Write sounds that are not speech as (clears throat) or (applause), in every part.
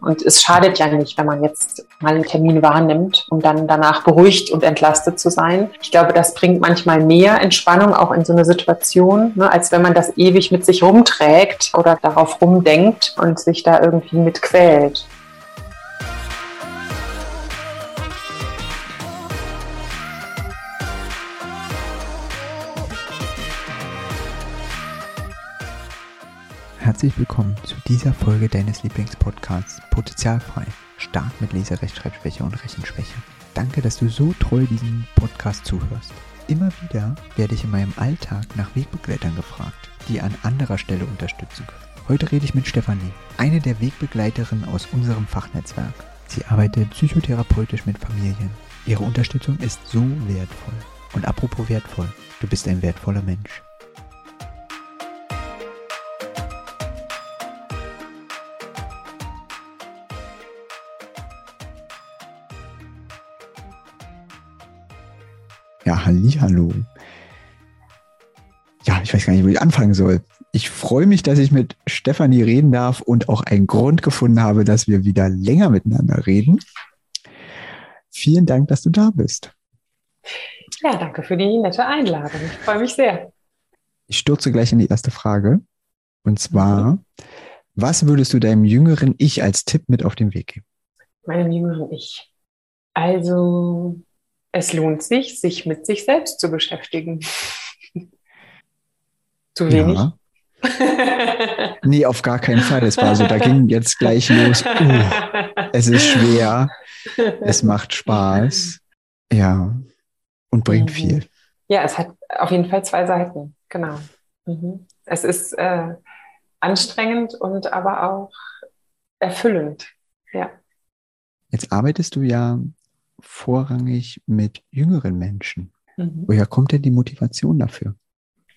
Und es schadet ja nicht, wenn man jetzt mal einen Termin wahrnimmt, um dann danach beruhigt und entlastet zu sein. Ich glaube, das bringt manchmal mehr Entspannung auch in so eine Situation, ne, als wenn man das ewig mit sich rumträgt oder darauf rumdenkt und sich da irgendwie mit quält. Herzlich willkommen zu dieser Folge deines Lieblingspodcasts Potenzialfrei. Stark mit Leserechtschreibschwäche und Rechenschwäche. Danke, dass du so treu diesen Podcast zuhörst. Immer wieder werde ich in meinem Alltag nach Wegbegleitern gefragt, die an anderer Stelle unterstützen können. Heute rede ich mit Stefanie, eine der Wegbegleiterinnen aus unserem Fachnetzwerk. Sie arbeitet psychotherapeutisch mit Familien. Ihre Unterstützung ist so wertvoll. Und apropos wertvoll, du bist ein wertvoller Mensch. Ja, hallo. Ja, ich weiß gar nicht, wo ich anfangen soll. Ich freue mich, dass ich mit Stefanie reden darf und auch einen Grund gefunden habe, dass wir wieder länger miteinander reden. Vielen Dank, dass du da bist. Ja, danke für die nette Einladung. Ich freue mich sehr. Ich stürze gleich in die erste Frage. Und zwar, was würdest du deinem jüngeren Ich als Tipp mit auf den Weg geben? Meinem jüngeren Ich. Also, es lohnt sich, sich mit sich selbst zu beschäftigen. (laughs) zu wenig? Ja. (laughs) nee, auf gar keinen Fall. Es war so, da ging jetzt gleich los. Uh, es ist schwer, es macht Spaß. Ja, und bringt mhm. viel. Ja, es hat auf jeden Fall zwei Seiten, genau. Mhm. Es ist äh, anstrengend und aber auch erfüllend, ja. Jetzt arbeitest du ja vorrangig mit jüngeren Menschen. Mhm. Woher kommt denn die Motivation dafür?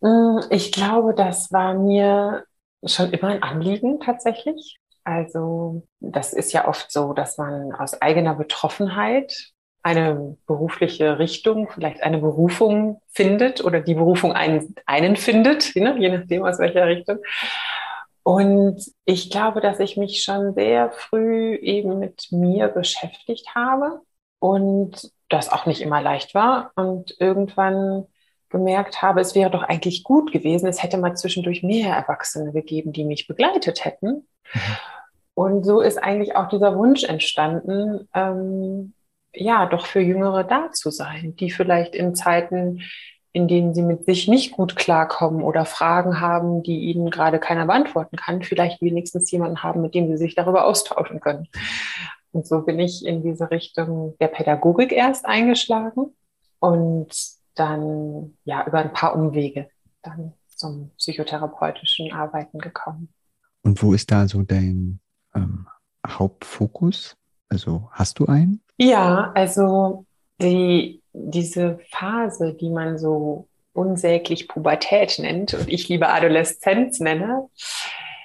Mm, ich glaube, das war mir schon immer ein Anliegen tatsächlich. Also das ist ja oft so, dass man aus eigener Betroffenheit eine berufliche Richtung, vielleicht eine Berufung findet oder die Berufung einen, einen findet, (laughs) ne, je nachdem aus welcher Richtung. Und ich glaube, dass ich mich schon sehr früh eben mit mir beschäftigt habe und das auch nicht immer leicht war und irgendwann gemerkt habe, es wäre doch eigentlich gut gewesen, es hätte mal zwischendurch mehr Erwachsene gegeben, die mich begleitet hätten. Mhm. Und so ist eigentlich auch dieser Wunsch entstanden, ähm, ja, doch für Jüngere da zu sein, die vielleicht in Zeiten, in denen sie mit sich nicht gut klarkommen oder Fragen haben, die ihnen gerade keiner beantworten kann, vielleicht wenigstens jemanden haben, mit dem sie sich darüber austauschen können. Und so bin ich in diese Richtung der Pädagogik erst eingeschlagen und dann ja über ein paar Umwege dann zum psychotherapeutischen Arbeiten gekommen. Und wo ist da so dein ähm, Hauptfokus? Also hast du einen? Ja, also die, diese Phase, die man so unsäglich Pubertät nennt und ich lieber Adoleszenz nenne,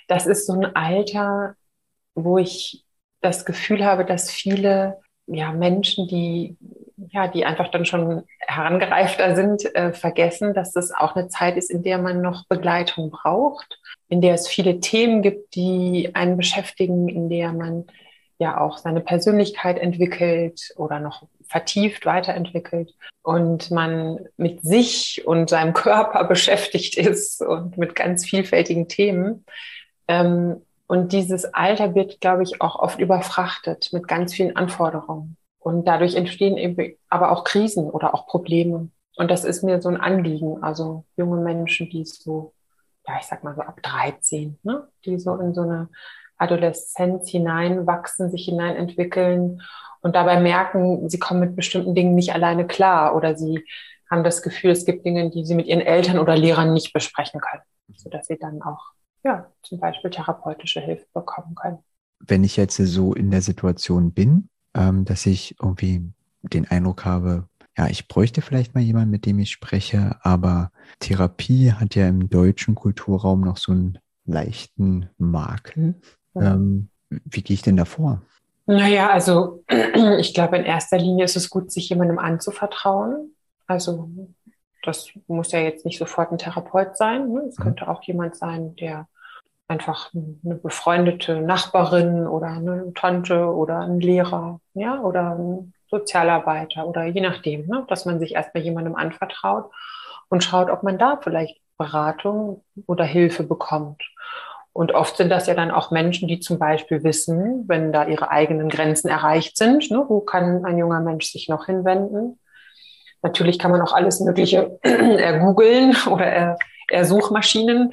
das ist so ein Alter, wo ich das Gefühl habe, dass viele ja, Menschen, die, ja, die einfach dann schon herangereifter sind, äh, vergessen, dass das auch eine Zeit ist, in der man noch Begleitung braucht, in der es viele Themen gibt, die einen beschäftigen, in der man ja auch seine Persönlichkeit entwickelt oder noch vertieft weiterentwickelt und man mit sich und seinem (laughs) Körper beschäftigt ist und mit ganz vielfältigen Themen. Ähm, und dieses Alter wird, glaube ich, auch oft überfrachtet mit ganz vielen Anforderungen. Und dadurch entstehen eben aber auch Krisen oder auch Probleme. Und das ist mir so ein Anliegen. Also junge Menschen, die so, ja, ich sag mal so ab 13, ne, die so in so eine Adoleszenz hineinwachsen, sich hineinentwickeln und dabei merken, sie kommen mit bestimmten Dingen nicht alleine klar oder sie haben das Gefühl, es gibt Dinge, die sie mit ihren Eltern oder Lehrern nicht besprechen können, sodass sie dann auch ja, zum Beispiel therapeutische Hilfe bekommen können. Wenn ich jetzt so in der Situation bin, ähm, dass ich irgendwie den Eindruck habe, ja, ich bräuchte vielleicht mal jemanden, mit dem ich spreche, aber Therapie hat ja im deutschen Kulturraum noch so einen leichten Makel. Ja. Ähm, wie gehe ich denn davor? Naja, also (clears throat) ich glaube, in erster Linie ist es gut, sich jemandem anzuvertrauen. Also das muss ja jetzt nicht sofort ein Therapeut sein. Ne? Es mhm. könnte auch jemand sein, der einfach eine befreundete Nachbarin oder eine Tante oder ein Lehrer, ja, oder ein Sozialarbeiter oder je nachdem, ne, dass man sich erstmal jemandem anvertraut und schaut, ob man da vielleicht Beratung oder Hilfe bekommt. Und oft sind das ja dann auch Menschen, die zum Beispiel wissen, wenn da ihre eigenen Grenzen erreicht sind, ne, wo kann ein junger Mensch sich noch hinwenden. Natürlich kann man auch alles Mögliche (clears throat) ergoogeln (laughs) oder er, er Suchmaschinen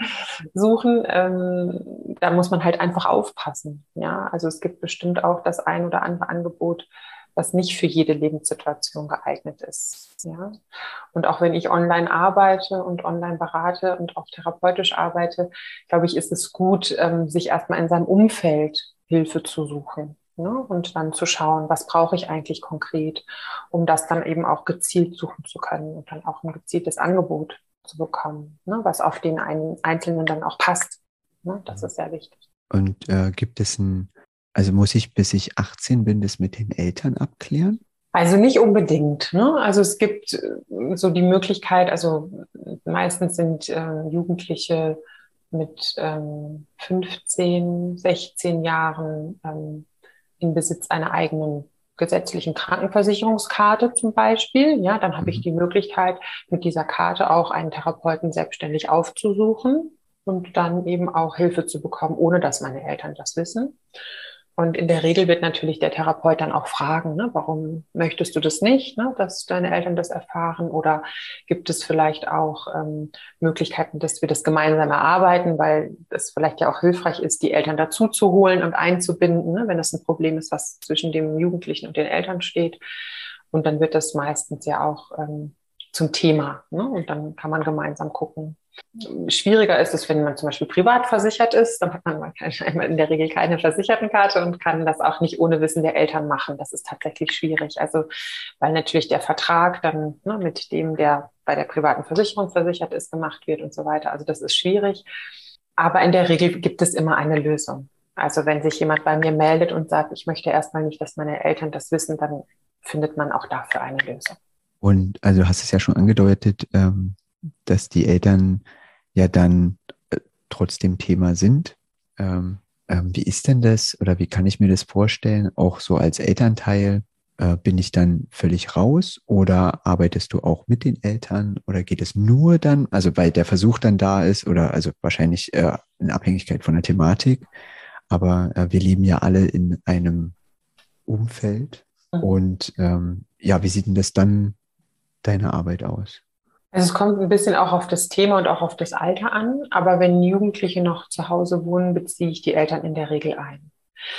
suchen. Ähm, da muss man halt einfach aufpassen. Ja, also es gibt bestimmt auch das ein oder andere Angebot, was nicht für jede Lebenssituation geeignet ist. Ja? Und auch wenn ich online arbeite und online berate und auch therapeutisch arbeite, glaube ich, ist es gut, ähm, sich erstmal in seinem Umfeld Hilfe zu suchen. Ne? Und dann zu schauen, was brauche ich eigentlich konkret, um das dann eben auch gezielt suchen zu können und dann auch ein gezieltes Angebot zu bekommen, ne? was auf den einen Einzelnen dann auch passt. Ne? Das ist sehr wichtig. Und äh, gibt es ein also muss ich, bis ich 18 bin, das mit den Eltern abklären? Also nicht unbedingt. Ne? Also es gibt äh, so die Möglichkeit, also meistens sind äh, Jugendliche mit ähm, 15, 16 Jahren ähm, in Besitz einer eigenen gesetzlichen Krankenversicherungskarte zum Beispiel. Ja, dann habe ich mhm. die Möglichkeit, mit dieser Karte auch einen Therapeuten selbstständig aufzusuchen und dann eben auch Hilfe zu bekommen, ohne dass meine Eltern das wissen. Und in der Regel wird natürlich der Therapeut dann auch fragen, ne, warum möchtest du das nicht, ne, dass deine Eltern das erfahren? Oder gibt es vielleicht auch ähm, Möglichkeiten, dass wir das gemeinsam erarbeiten, weil es vielleicht ja auch hilfreich ist, die Eltern dazu zu holen und einzubinden, ne, wenn das ein Problem ist, was zwischen dem Jugendlichen und den Eltern steht. Und dann wird das meistens ja auch ähm, zum Thema. Ne? Und dann kann man gemeinsam gucken, Schwieriger ist es, wenn man zum Beispiel privat versichert ist, dann hat man (laughs) in der Regel keine Versichertenkarte und kann das auch nicht ohne Wissen der Eltern machen. Das ist tatsächlich schwierig. Also, weil natürlich der Vertrag dann ne, mit dem, der bei der privaten Versicherung versichert ist, gemacht wird und so weiter. Also, das ist schwierig. Aber in der Regel gibt es immer eine Lösung. Also, wenn sich jemand bei mir meldet und sagt, ich möchte erstmal nicht, dass meine Eltern das wissen, dann findet man auch dafür eine Lösung. Und also, du hast es ja schon angedeutet, ähm dass die Eltern ja dann äh, trotzdem Thema sind. Ähm, ähm, wie ist denn das oder wie kann ich mir das vorstellen? Auch so als Elternteil äh, bin ich dann völlig raus oder arbeitest du auch mit den Eltern oder geht es nur dann, also weil der Versuch dann da ist oder also wahrscheinlich äh, in Abhängigkeit von der Thematik, aber äh, wir leben ja alle in einem Umfeld mhm. und ähm, ja, wie sieht denn das dann deine Arbeit aus? Also es kommt ein bisschen auch auf das Thema und auch auf das Alter an, aber wenn Jugendliche noch zu Hause wohnen, beziehe ich die Eltern in der Regel ein.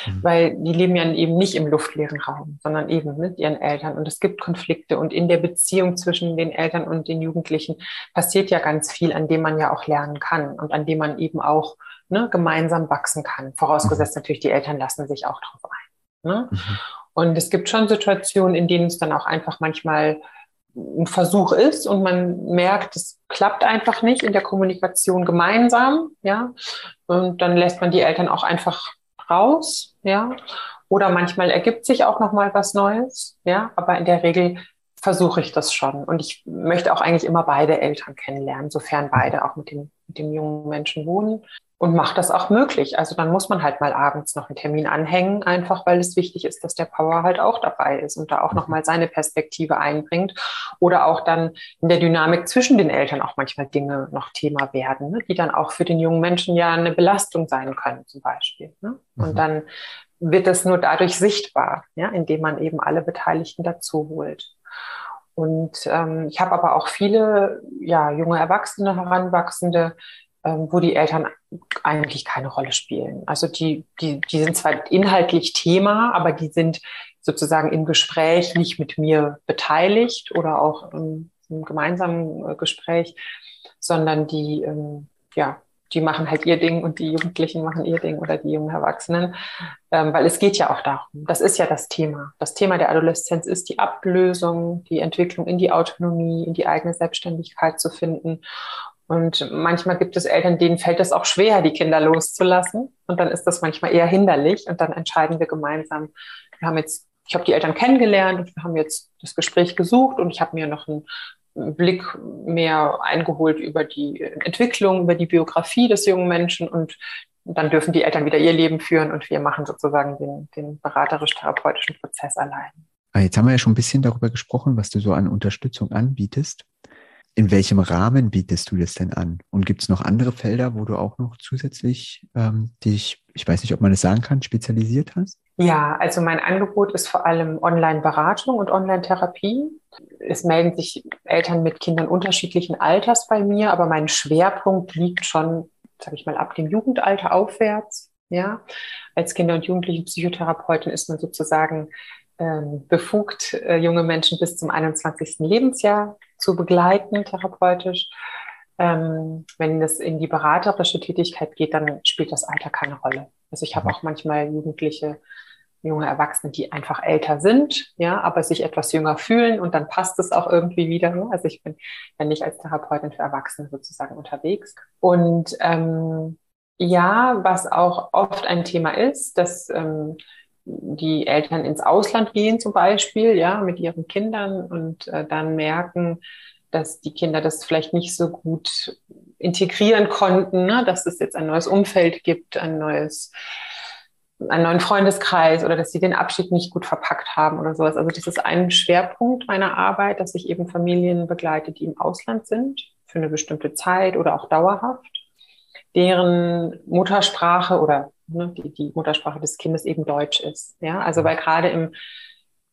Mhm. Weil die leben ja eben nicht im luftleeren Raum, sondern eben mit ihren Eltern. Und es gibt Konflikte. Und in der Beziehung zwischen den Eltern und den Jugendlichen passiert ja ganz viel, an dem man ja auch lernen kann und an dem man eben auch ne, gemeinsam wachsen kann. Vorausgesetzt mhm. natürlich, die Eltern lassen sich auch drauf ein. Ne? Mhm. Und es gibt schon Situationen, in denen es dann auch einfach manchmal ein Versuch ist und man merkt, es klappt einfach nicht in der Kommunikation gemeinsam, ja, und dann lässt man die Eltern auch einfach raus, ja, oder manchmal ergibt sich auch noch mal was Neues, ja, aber in der Regel versuche ich das schon. Und ich möchte auch eigentlich immer beide Eltern kennenlernen, sofern beide auch mit dem, mit dem jungen Menschen wohnen und macht das auch möglich. Also dann muss man halt mal abends noch einen Termin anhängen, einfach weil es wichtig ist, dass der Power halt auch dabei ist und da auch nochmal seine Perspektive einbringt oder auch dann in der Dynamik zwischen den Eltern auch manchmal Dinge noch Thema werden, ne, die dann auch für den jungen Menschen ja eine Belastung sein können zum Beispiel. Ne? Und mhm. dann wird es nur dadurch sichtbar, ja, indem man eben alle Beteiligten dazu holt. Und ähm, ich habe aber auch viele ja, junge Erwachsene, Heranwachsende, wo die Eltern eigentlich keine Rolle spielen. Also die, die, die sind zwar inhaltlich Thema, aber die sind sozusagen im Gespräch nicht mit mir beteiligt oder auch im, im gemeinsamen äh, Gespräch, sondern die, ähm, ja, die machen halt ihr Ding und die Jugendlichen machen ihr Ding oder die jungen Erwachsenen, ähm, weil es geht ja auch darum. Das ist ja das Thema. Das Thema der Adoleszenz ist die Ablösung, die Entwicklung in die Autonomie, in die eigene Selbstständigkeit zu finden. Und manchmal gibt es Eltern, denen fällt es auch schwer, die Kinder loszulassen. Und dann ist das manchmal eher hinderlich. Und dann entscheiden wir gemeinsam. Wir haben jetzt, ich habe die Eltern kennengelernt und wir haben jetzt das Gespräch gesucht und ich habe mir noch einen Blick mehr eingeholt über die Entwicklung, über die Biografie des jungen Menschen und dann dürfen die Eltern wieder ihr Leben führen und wir machen sozusagen den, den beraterisch-therapeutischen Prozess allein. Ah, jetzt haben wir ja schon ein bisschen darüber gesprochen, was du so an Unterstützung anbietest. In welchem Rahmen bietest du das denn an? Und gibt es noch andere Felder, wo du auch noch zusätzlich ähm, dich, ich weiß nicht, ob man das sagen kann, spezialisiert hast? Ja, also mein Angebot ist vor allem Online-Beratung und Online-Therapie. Es melden sich Eltern mit Kindern unterschiedlichen Alters bei mir, aber mein Schwerpunkt liegt schon, sage ich mal, ab dem Jugendalter aufwärts. Ja, als Kinder- und Jugendlichen-Psychotherapeutin ist man sozusagen ähm, befugt, äh, junge Menschen bis zum 21. Lebensjahr zu begleiten, therapeutisch. Ähm, wenn es in die beraterische Tätigkeit geht, dann spielt das Alter keine Rolle. Also ich habe auch manchmal Jugendliche, junge Erwachsene, die einfach älter sind, ja, aber sich etwas jünger fühlen und dann passt es auch irgendwie wieder. Ne? Also ich bin ja nicht als Therapeutin für Erwachsene sozusagen unterwegs. Und ähm, ja, was auch oft ein Thema ist, dass ähm, die Eltern ins Ausland gehen zum Beispiel, ja, mit ihren Kindern und äh, dann merken, dass die Kinder das vielleicht nicht so gut integrieren konnten, ne? dass es jetzt ein neues Umfeld gibt, ein neues, einen neuen Freundeskreis oder dass sie den Abschied nicht gut verpackt haben oder sowas. Also das ist ein Schwerpunkt meiner Arbeit, dass ich eben Familien begleite, die im Ausland sind für eine bestimmte Zeit oder auch dauerhaft, deren Muttersprache oder ne, die, die Muttersprache des Kindes eben Deutsch ist. Ja, also weil gerade im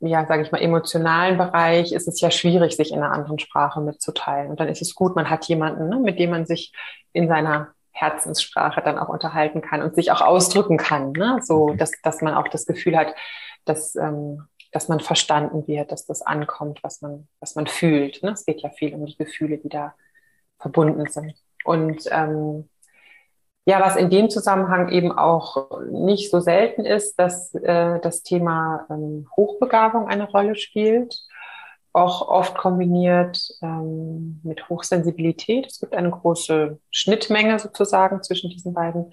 ja, sage ich mal, emotionalen Bereich ist es ja schwierig, sich in einer anderen Sprache mitzuteilen. Und dann ist es gut, man hat jemanden, ne, mit dem man sich in seiner Herzenssprache dann auch unterhalten kann und sich auch ausdrücken kann. Ne? So, dass, dass man auch das Gefühl hat, dass, ähm, dass man verstanden wird, dass das ankommt, was man, was man fühlt. Ne? Es geht ja viel um die Gefühle, die da verbunden sind. Und ähm, ja, was in dem Zusammenhang eben auch nicht so selten ist, dass äh, das Thema ähm, Hochbegabung eine Rolle spielt, auch oft kombiniert ähm, mit Hochsensibilität. Es gibt eine große Schnittmenge sozusagen zwischen diesen beiden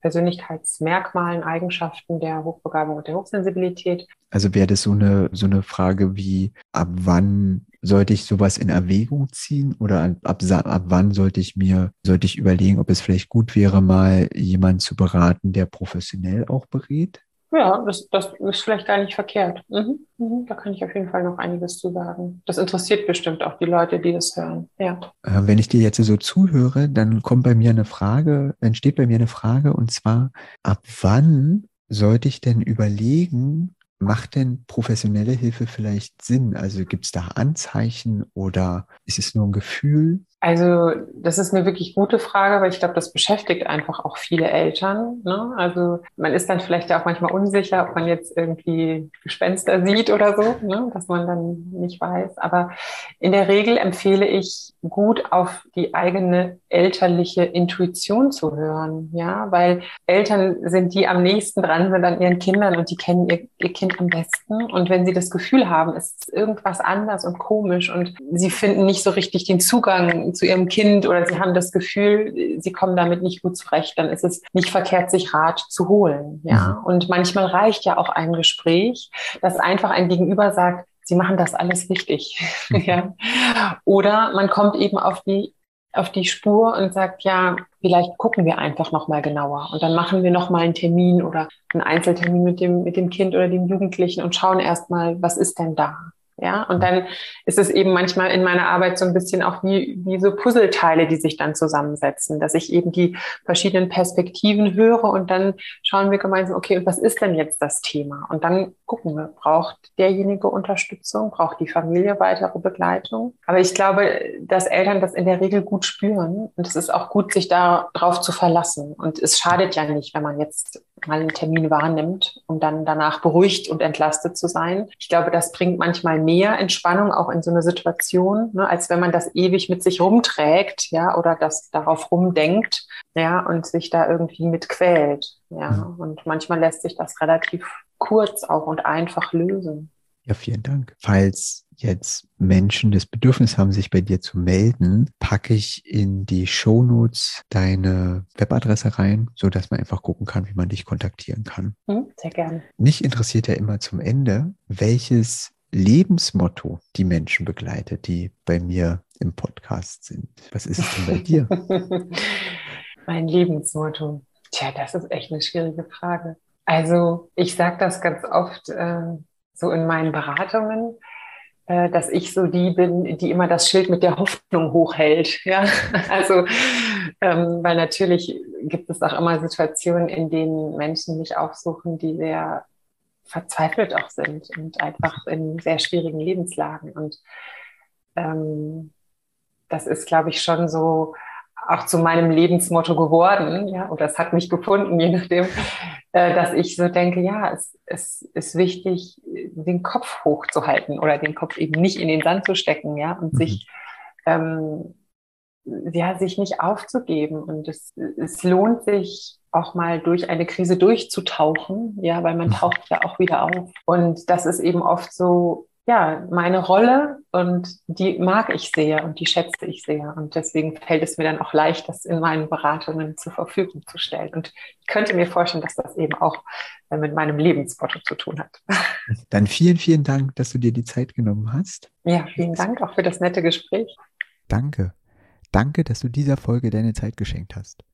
Persönlichkeitsmerkmalen, Eigenschaften der Hochbegabung und der Hochsensibilität. Also wäre das so eine, so eine Frage wie, ab wann sollte ich sowas in Erwägung ziehen oder ab, ab, wann sollte ich mir, sollte ich überlegen, ob es vielleicht gut wäre, mal jemanden zu beraten, der professionell auch berät? Ja, das, das ist vielleicht gar nicht verkehrt. Mhm. Mhm. Da kann ich auf jeden Fall noch einiges zu sagen. Das interessiert bestimmt auch die Leute, die das hören. Ja. Äh, wenn ich dir jetzt so zuhöre, dann kommt bei mir eine Frage, entsteht bei mir eine Frage und zwar, ab wann sollte ich denn überlegen, Macht denn professionelle Hilfe vielleicht Sinn? Also gibt es da Anzeichen oder ist es nur ein Gefühl? Also das ist eine wirklich gute Frage, weil ich glaube, das beschäftigt einfach auch viele Eltern. Ne? Also man ist dann vielleicht auch manchmal unsicher, ob man jetzt irgendwie Gespenster sieht oder so, ne? dass man dann nicht weiß. Aber in der Regel empfehle ich gut auf die eigene elterliche Intuition zu hören, ja, weil Eltern sind die am nächsten dran sind an ihren Kindern und die kennen ihr, ihr Kind am besten. Und wenn sie das Gefühl haben, es ist irgendwas anders und komisch und sie finden nicht so richtig den Zugang zu ihrem Kind oder sie haben das Gefühl, sie kommen damit nicht gut zurecht, dann ist es nicht verkehrt, sich Rat zu holen. Ja, mhm. und manchmal reicht ja auch ein Gespräch, dass einfach ein Gegenüber sagt, Sie machen das alles richtig. (laughs) ja. Oder man kommt eben auf die, auf die Spur und sagt, ja, vielleicht gucken wir einfach nochmal genauer und dann machen wir nochmal einen Termin oder einen Einzeltermin mit dem, mit dem Kind oder dem Jugendlichen und schauen erstmal, was ist denn da? Ja, und dann ist es eben manchmal in meiner Arbeit so ein bisschen auch wie, wie so Puzzleteile, die sich dann zusammensetzen, dass ich eben die verschiedenen Perspektiven höre und dann schauen wir gemeinsam, okay, und was ist denn jetzt das Thema? Und dann gucken wir, braucht derjenige Unterstützung, braucht die Familie weitere Begleitung? Aber ich glaube, dass Eltern das in der Regel gut spüren und es ist auch gut, sich darauf zu verlassen. Und es schadet ja nicht, wenn man jetzt mal einen Termin wahrnimmt, um dann danach beruhigt und entlastet zu sein. Ich glaube, das bringt manchmal mehr Entspannung auch in so eine Situation, ne, als wenn man das ewig mit sich rumträgt, ja, oder das darauf rumdenkt, ja, und sich da irgendwie mit quält, ja. Mhm. Und manchmal lässt sich das relativ kurz auch und einfach lösen. Ja, vielen Dank. Falls jetzt Menschen das Bedürfnis haben, sich bei dir zu melden, packe ich in die Shownotes deine Webadresse rein, so dass man einfach gucken kann, wie man dich kontaktieren kann. Hm, sehr gerne. Mich interessiert ja immer zum Ende, welches Lebensmotto die Menschen begleitet, die bei mir im Podcast sind. Was ist es denn bei dir? (laughs) mein Lebensmotto. Tja, das ist echt eine schwierige Frage. Also ich sage das ganz oft äh, so in meinen Beratungen, dass ich so die bin, die immer das Schild mit der Hoffnung hochhält. (laughs) Ja, also ähm, weil natürlich gibt es auch immer Situationen, in denen Menschen mich aufsuchen, die sehr verzweifelt auch sind und einfach in sehr schwierigen Lebenslagen. Und ähm, das ist, glaube ich, schon so auch zu meinem Lebensmotto geworden, ja, oder es hat mich gefunden, je nachdem, äh, dass ich so denke, ja, es, es ist wichtig, den Kopf hochzuhalten oder den Kopf eben nicht in den Sand zu stecken, ja, und mhm. sich, ähm, ja, sich nicht aufzugeben. Und es, es lohnt sich auch mal durch eine Krise durchzutauchen, ja, weil man mhm. taucht ja auch wieder auf. Und das ist eben oft so, ja, meine Rolle und die mag ich sehr und die schätze ich sehr. Und deswegen fällt es mir dann auch leicht, das in meinen Beratungen zur Verfügung zu stellen. Und ich könnte mir vorstellen, dass das eben auch äh, mit meinem Lebensmotto zu tun hat. (laughs) Dann vielen, vielen Dank, dass du dir die Zeit genommen hast. Ja, vielen Dank auch für das nette Gespräch. Danke. Danke, dass du dieser Folge deine Zeit geschenkt hast.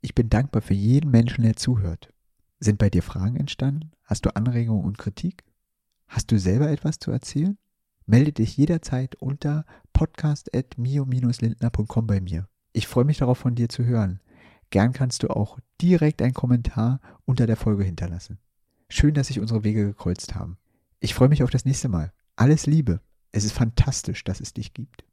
Ich bin dankbar für jeden Menschen, der zuhört. Sind bei dir Fragen entstanden? Hast du Anregungen und Kritik? Hast du selber etwas zu erzählen? Melde dich jederzeit unter podcast.mio-lindner.com bei mir. Ich freue mich darauf, von dir zu hören. Gern kannst du auch direkt einen Kommentar unter der Folge hinterlassen. Schön, dass sich unsere Wege gekreuzt haben. Ich freue mich auf das nächste Mal. Alles Liebe. Es ist fantastisch, dass es dich gibt.